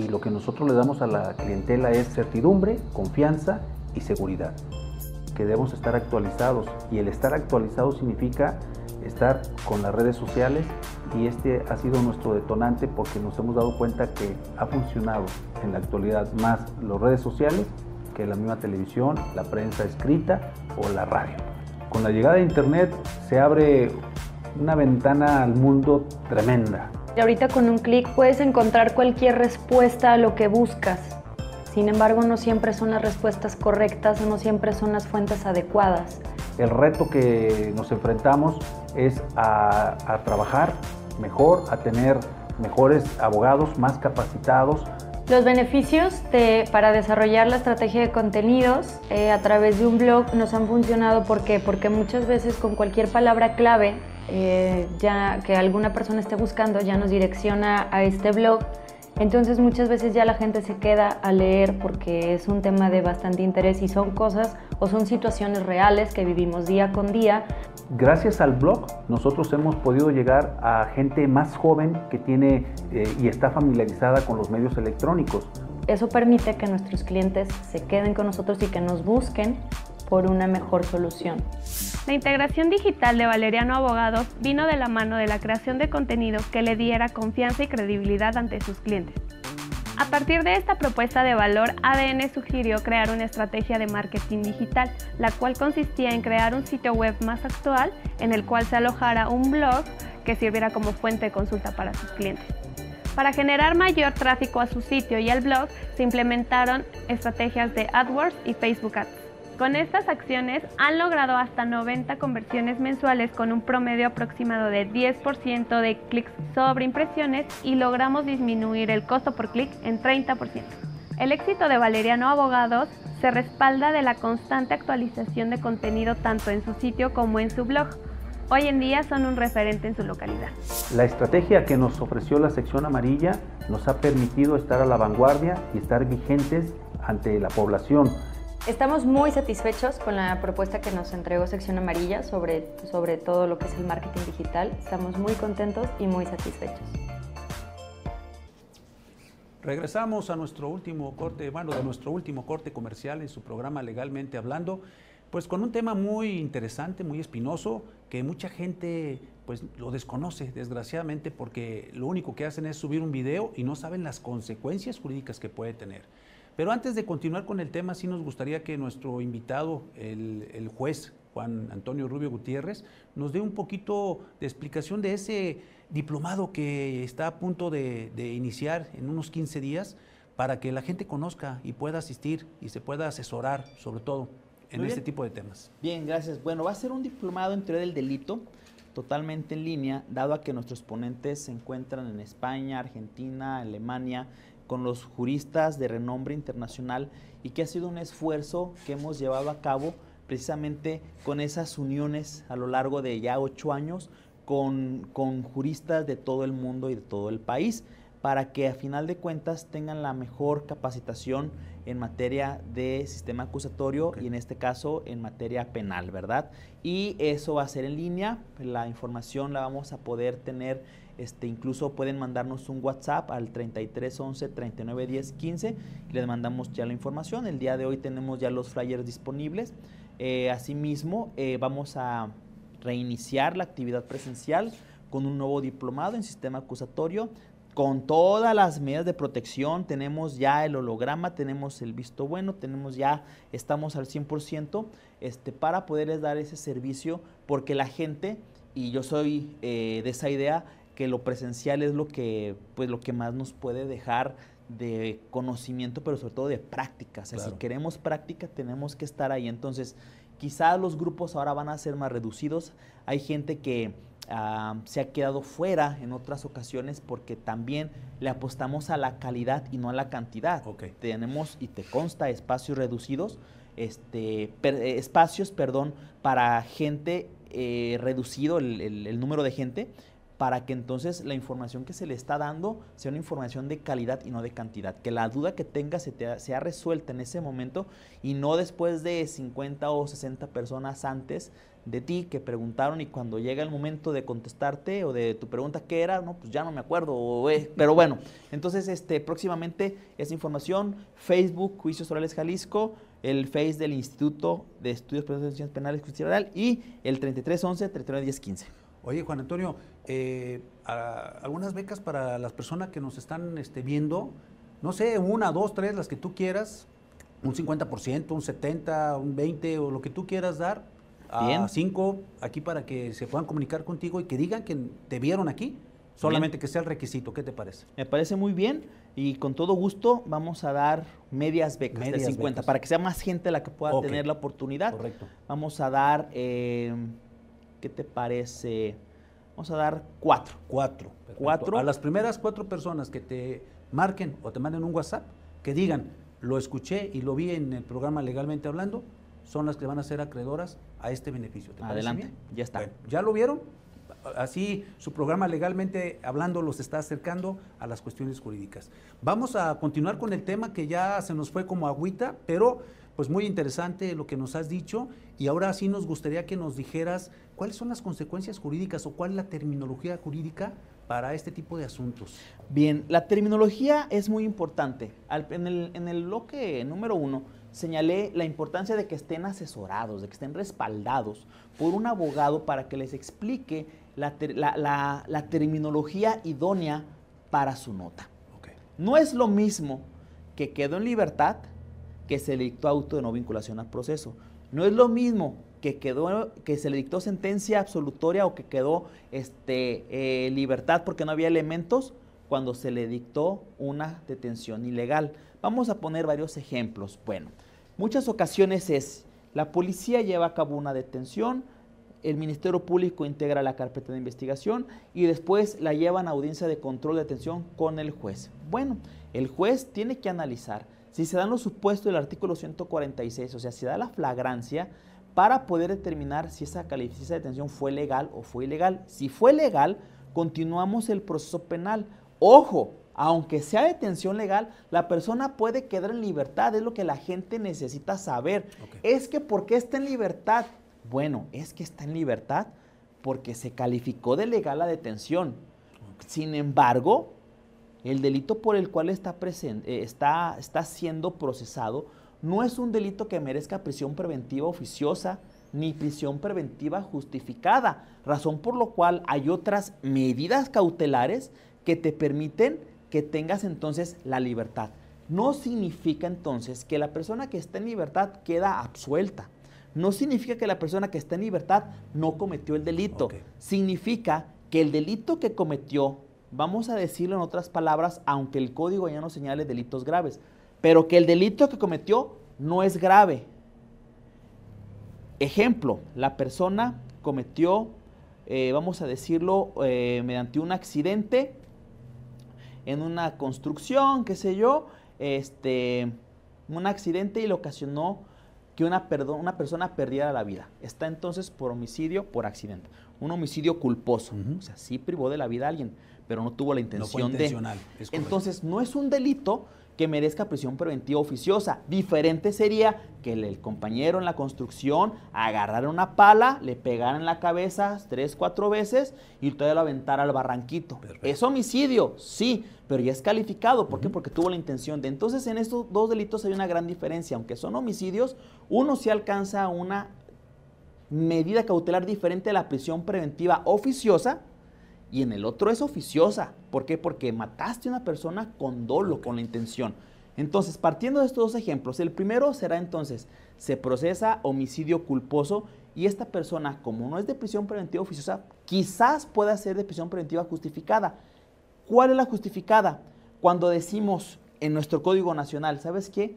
y lo que nosotros le damos a la clientela es certidumbre, confianza y seguridad. Que debemos estar actualizados y el estar actualizado significa estar con las redes sociales y este ha sido nuestro detonante porque nos hemos dado cuenta que ha funcionado en la actualidad más las redes sociales que la misma televisión, la prensa escrita o la radio. Con la llegada de Internet se abre una ventana al mundo tremenda. Y ahorita con un clic puedes encontrar cualquier respuesta a lo que buscas. Sin embargo, no siempre son las respuestas correctas, no siempre son las fuentes adecuadas. El reto que nos enfrentamos es a, a trabajar mejor, a tener mejores abogados más capacitados. Los beneficios de, para desarrollar la estrategia de contenidos eh, a través de un blog nos han funcionado ¿por qué? porque muchas veces con cualquier palabra clave eh, ya que alguna persona esté buscando ya nos direcciona a este blog entonces muchas veces ya la gente se queda a leer porque es un tema de bastante interés y son cosas o son situaciones reales que vivimos día con día. Gracias al blog nosotros hemos podido llegar a gente más joven que tiene eh, y está familiarizada con los medios electrónicos. Eso permite que nuestros clientes se queden con nosotros y que nos busquen por una mejor solución. La integración digital de Valeriano Abogados vino de la mano de la creación de contenido que le diera confianza y credibilidad ante sus clientes. A partir de esta propuesta de valor, ADN sugirió crear una estrategia de marketing digital, la cual consistía en crear un sitio web más actual en el cual se alojara un blog que sirviera como fuente de consulta para sus clientes. Para generar mayor tráfico a su sitio y al blog, se implementaron estrategias de AdWords y Facebook Ads. Con estas acciones han logrado hasta 90 conversiones mensuales con un promedio aproximado de 10% de clics sobre impresiones y logramos disminuir el costo por clic en 30%. El éxito de Valeriano Abogados se respalda de la constante actualización de contenido tanto en su sitio como en su blog. Hoy en día son un referente en su localidad. La estrategia que nos ofreció la sección amarilla nos ha permitido estar a la vanguardia y estar vigentes ante la población Estamos muy satisfechos con la propuesta que nos entregó Sección Amarilla sobre, sobre todo lo que es el marketing digital. Estamos muy contentos y muy satisfechos. Regresamos a nuestro último corte, bueno, de nuestro último corte comercial en su programa Legalmente Hablando, pues con un tema muy interesante, muy espinoso, que mucha gente pues lo desconoce, desgraciadamente, porque lo único que hacen es subir un video y no saben las consecuencias jurídicas que puede tener. Pero antes de continuar con el tema, sí nos gustaría que nuestro invitado, el, juez Juan Antonio Rubio Gutiérrez, nos dé un poquito de explicación de ese diplomado que está a punto de, iniciar en unos 15 días para que la gente conozca y pueda asistir y se pueda asesorar sobre todo en este tipo de temas. Bien, gracias. Bueno, va a ser un diplomado en teoría del delito totalmente en línea, dado a que nuestros ponentes se encuentran en España, Argentina, Alemania, con los juristas de renombre internacional y que ha sido un esfuerzo que hemos llevado a cabo precisamente con esas uniones a lo largo de ya ocho años con, con juristas de todo el mundo y de todo el país para que a final de cuentas tengan la mejor capacitación en materia de sistema acusatorio y en este caso en materia penal, ¿verdad? Y eso va a ser en línea, la información la vamos a poder tener este, incluso pueden mandarnos un WhatsApp al 3311 3910 15 y les mandamos ya la información. El día de hoy tenemos ya los flyers disponibles. Eh, asimismo, eh, vamos a reiniciar la actividad presencial con un nuevo diplomado en sistema acusatorio con todas las medidas de protección, tenemos ya el holograma, tenemos el visto bueno, tenemos ya, estamos al 100% este, para poderles dar ese servicio, porque la gente, y yo soy eh, de esa idea, que lo presencial es lo que, pues, lo que más nos puede dejar de conocimiento, pero sobre todo de práctica. O sea, si queremos práctica, tenemos que estar ahí. Entonces, quizás los grupos ahora van a ser más reducidos. Hay gente que ah, se ha quedado fuera en otras ocasiones porque también le apostamos a la calidad y no a la cantidad. Tenemos, y te consta, espacios reducidos, este, eh, espacios, perdón, para gente eh, reducido el número de gente para que entonces la información que se le está dando sea una información de calidad y no de cantidad. Que la duda que tenga se sea resuelta en ese momento y no después de 50 o 60 personas antes de ti que preguntaron y cuando llega el momento de contestarte o de tu pregunta qué era, no, pues ya no me acuerdo, eh, pero bueno, entonces este, próximamente esa información, Facebook, Juicios Orales Jalisco, el Face del Instituto de Estudios Penales Penales Justicia y el 3311-391015. Oye, Juan Antonio, eh, algunas becas para las personas que nos están este, viendo, no sé, una, dos, tres, las que tú quieras, un 50%, un 70%, un 20% o lo que tú quieras dar a cinco aquí para que se puedan comunicar contigo y que digan que te vieron aquí, solamente que sea el requisito. ¿Qué te parece? Me parece muy bien y con todo gusto vamos a dar medias becas de 50 para que sea más gente la que pueda tener la oportunidad. Correcto. Vamos a dar, eh, ¿qué te parece? Vamos a dar cuatro. Cuatro. Cuatro. A las primeras cuatro personas que te marquen o te manden un WhatsApp, que digan, lo escuché y lo vi en el programa Legalmente Hablando, son las que van a ser acreedoras a este beneficio. Adelante, ya está. ¿Ya lo vieron? Así su programa legalmente hablando los está acercando a las cuestiones jurídicas. Vamos a continuar con el tema que ya se nos fue como agüita, pero pues muy interesante lo que nos has dicho y ahora sí nos gustaría que nos dijeras cuáles son las consecuencias jurídicas o cuál es la terminología jurídica para este tipo de asuntos. Bien, la terminología es muy importante. en, el, en el bloque número uno, señalé la importancia de que estén asesorados, de que estén respaldados por un abogado para que les explique la, terminología idónea para su nota. No es lo mismo que quedó en libertad que se le dictó auto de no vinculación al proceso. No es lo mismo que, quedó, que se le dictó sentencia absolutoria o que quedó este, eh, libertad porque no había elementos cuando se le dictó una detención ilegal. Vamos a poner varios ejemplos. Bueno, muchas ocasiones es, la policía lleva a cabo una detención, el Ministerio Público integra la carpeta de investigación y después la llevan a audiencia de control de detención con el juez. Bueno, el juez tiene que analizar si se dan los supuestos del artículo 146, o sea, si da la flagrancia para poder determinar si esa, si esa detención fue legal o fue ilegal. Si fue legal, continuamos el proceso penal. Ojo, aunque sea detención legal, la persona puede quedar en libertad, es lo que la gente necesita saber. Es que ¿por qué está en libertad? Bueno, es que está en libertad porque se calificó de legal la detención. Sin embargo, el delito por el cual está, presente, eh, está, está siendo procesado no es un delito que merezca prisión preventiva oficiosa ni prisión preventiva justificada, razón por lo cual hay otras medidas cautelares que te permiten que tengas entonces la libertad. No significa entonces que la persona que está en libertad queda absuelta. No significa que la persona que está en libertad no cometió el delito. Significa que el delito que cometió, vamos a decirlo en otras palabras, aunque el código ya no señale delitos graves, pero que el delito que cometió no es grave. Ejemplo, la persona cometió, eh, vamos a decirlo, eh, mediante un accidente, en una construcción, qué sé yo, este, un accidente y le ocasionó que una, una persona perdiera la vida. Está entonces por homicidio por accidente. Un homicidio culposo. O sea, sí privó de la vida a alguien, pero no tuvo la intención de. Entonces, no es un delito que merezca prisión preventiva oficiosa. Diferente sería que el, compañero en la construcción agarrara una pala, le pegara en la cabeza tres, cuatro veces y todavía lo aventara al barranquito. Es homicidio, sí, pero ya es calificado. ¿Por qué? Porque tuvo la intención de. Entonces, en estos dos delitos hay una gran diferencia. Aunque son homicidios, uno sí alcanza una medida cautelar diferente a la prisión preventiva oficiosa y en el otro es oficiosa. ¿Por qué? Porque mataste a una persona con dolo, con la intención. Entonces, partiendo de estos dos ejemplos, el primero será entonces, se procesa homicidio culposo y esta persona, como no es de prisión preventiva oficiosa, quizás pueda ser de prisión preventiva justificada. ¿Cuál es la justificada? Cuando decimos en nuestro Código Nacional, ¿sabes qué?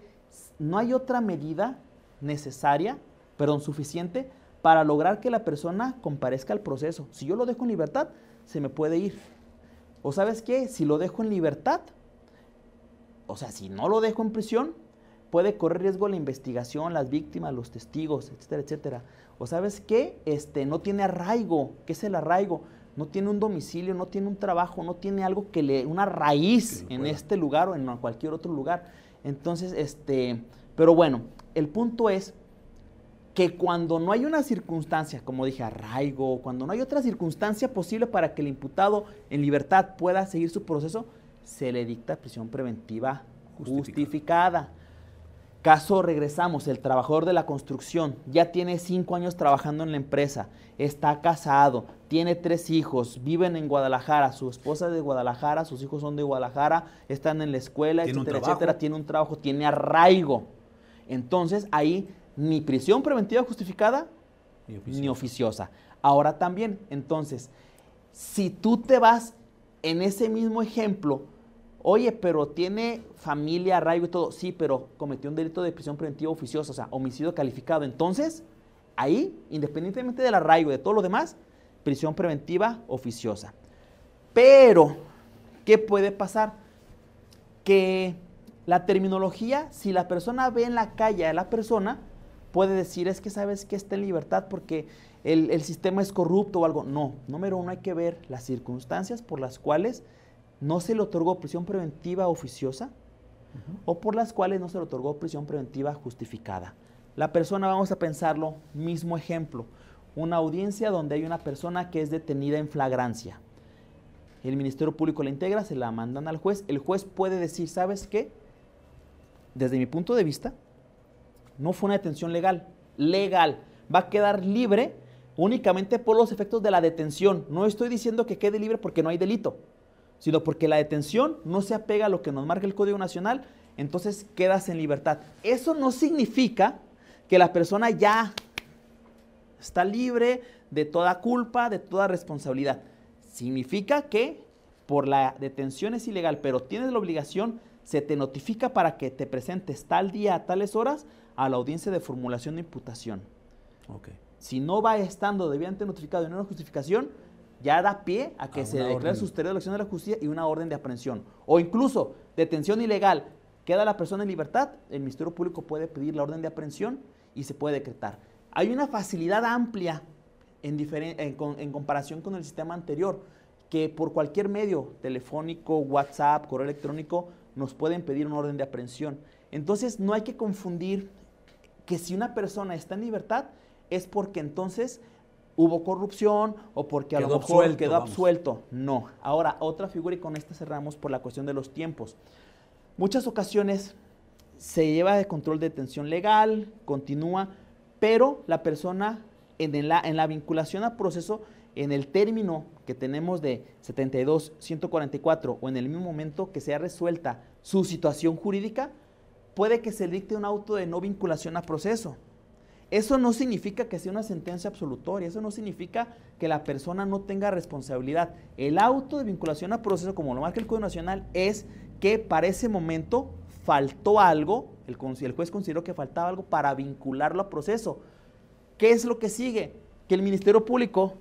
No hay otra medida necesaria, perdón, suficiente para lograr que la persona comparezca al proceso. Si yo lo dejo en libertad, se me puede ir. O sabes qué, si lo dejo en libertad, o sea, si no lo dejo en prisión, puede correr riesgo la investigación, las víctimas, los testigos, etcétera, etcétera. O sabes qué, este, no tiene arraigo. ¿Qué es el arraigo? No tiene un domicilio, no tiene un trabajo, no tiene algo que le, una raíz en este lugar o en cualquier otro lugar. Entonces, este, pero bueno, el punto es que cuando no hay una circunstancia, como dije, arraigo, cuando no hay otra circunstancia posible para que el imputado en libertad pueda seguir su proceso, se le dicta prisión preventiva justificada. Caso regresamos, el trabajador de la construcción ya tiene cinco años trabajando en la empresa, está casado, tiene tres hijos, viven en Guadalajara, su esposa es de Guadalajara, sus hijos son de Guadalajara, están en la escuela, etcétera, etcétera, tiene un trabajo, tiene arraigo. Entonces ahí ni prisión preventiva justificada ni oficiosa. ni oficiosa. Ahora también, entonces, si tú te vas en ese mismo ejemplo, oye, pero tiene familia, arraigo y todo, sí, pero cometió un delito de prisión preventiva oficiosa, o sea, homicidio calificado. Entonces, ahí, independientemente del arraigo y de todo lo demás, prisión preventiva oficiosa. Pero, ¿qué puede pasar? Que la terminología, si la persona ve en la calle a la persona, puede decir, es que sabes que está en libertad porque el, el, sistema es corrupto o algo. No, número uno hay que ver las circunstancias por las cuales no se le otorgó prisión preventiva oficiosa o por las cuales no se le otorgó prisión preventiva justificada. La persona, vamos a pensarlo, mismo ejemplo, una audiencia donde hay una persona que es detenida en flagrancia. El Ministerio Público la integra, se la mandan al juez. El juez puede decir, ¿sabes qué? Desde mi punto de vista, no fue una detención legal. Legal. Va a quedar libre únicamente por los efectos de la detención. No estoy diciendo que quede libre porque no hay delito, sino porque la detención no se apega a lo que nos marca el Código Nacional, entonces quedas en libertad. Eso no significa que la persona ya está libre de toda culpa, de toda responsabilidad. Significa que por la detención es ilegal, pero tienes la obligación, se te notifica para que te presentes tal día a tales horas a la audiencia de formulación de imputación. Si no va estando debidamente notificado en una justificación, ya da pie a que se declare sustraído de la acción de la justicia y una orden de aprehensión. O incluso detención ilegal, queda la persona en libertad, el Ministerio Público puede pedir la orden de aprehensión y se puede decretar. Hay una facilidad amplia en, en comparación con el sistema anterior, que por cualquier medio, telefónico, WhatsApp, correo electrónico, nos pueden pedir una orden de aprehensión. Entonces no hay que confundir que si una persona está en libertad es porque entonces hubo corrupción o porque a lo mejor quedó absuelto. No. Ahora, otra figura y con esta cerramos por la cuestión de los tiempos. Muchas ocasiones se lleva de control de detención legal, continúa, pero la persona en la, en la vinculación a proceso, en el término que tenemos de 72, 144 o en el mismo momento que sea resuelta su situación jurídica, puede que se dicte un auto de no vinculación a proceso. Eso no significa que sea una sentencia absolutoria, eso no significa que la persona no tenga responsabilidad. El auto de vinculación a proceso, como lo marca el Código Nacional, es que para ese momento faltó algo, el, juez consideró que faltaba algo para vincularlo a proceso. ¿Qué es lo que sigue? Que el Ministerio Público,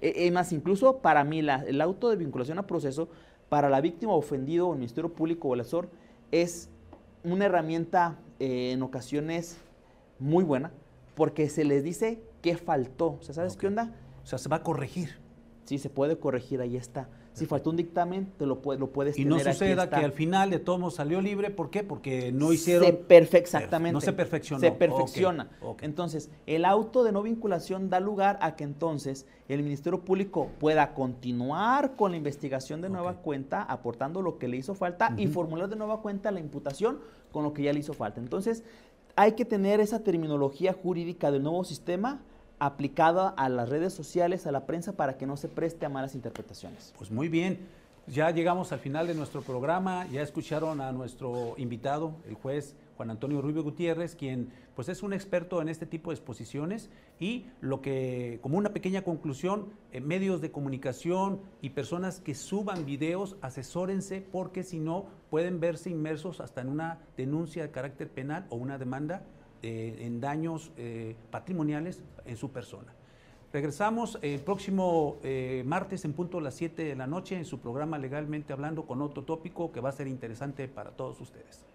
e, e más incluso para mí, el auto de vinculación a proceso, para la víctima ofendido o el Ministerio Público o el asesor, es una herramienta eh, en ocasiones muy buena porque se les dice qué faltó. O sea, ¿sabes qué onda? O sea, se va a corregir. Sí, se puede corregir, ahí está. Si faltó un dictamen, te lo, lo puedes y tener. Y no suceda que al final de todo salió libre, ¿por qué? Porque no hicieron... Se exactamente. No se perfeccionó. Se perfecciona. Entonces, el auto de no vinculación da lugar a que entonces el Ministerio Público pueda continuar con la investigación de nueva cuenta, aportando lo que le hizo falta y formular de nueva cuenta la imputación con lo que ya le hizo falta. Entonces, hay que tener esa terminología jurídica del nuevo sistema aplicada a las redes sociales, a la prensa, para que no se preste a malas interpretaciones. Pues muy bien, ya llegamos al final de nuestro programa, ya escucharon a nuestro invitado, el juez Juan Antonio Rubio Gutiérrez, quien pues es un experto en este tipo de exposiciones y lo que, como una pequeña conclusión, en medios de comunicación y personas que suban videos, asesórense porque si no pueden verse inmersos hasta en una denuncia de carácter penal o una demanda eh, en daños eh, patrimoniales en su persona. Regresamos el próximo eh, martes en punto a las 7 de la noche en su programa Legalmente Hablando con otro tópico que va a ser interesante para todos ustedes.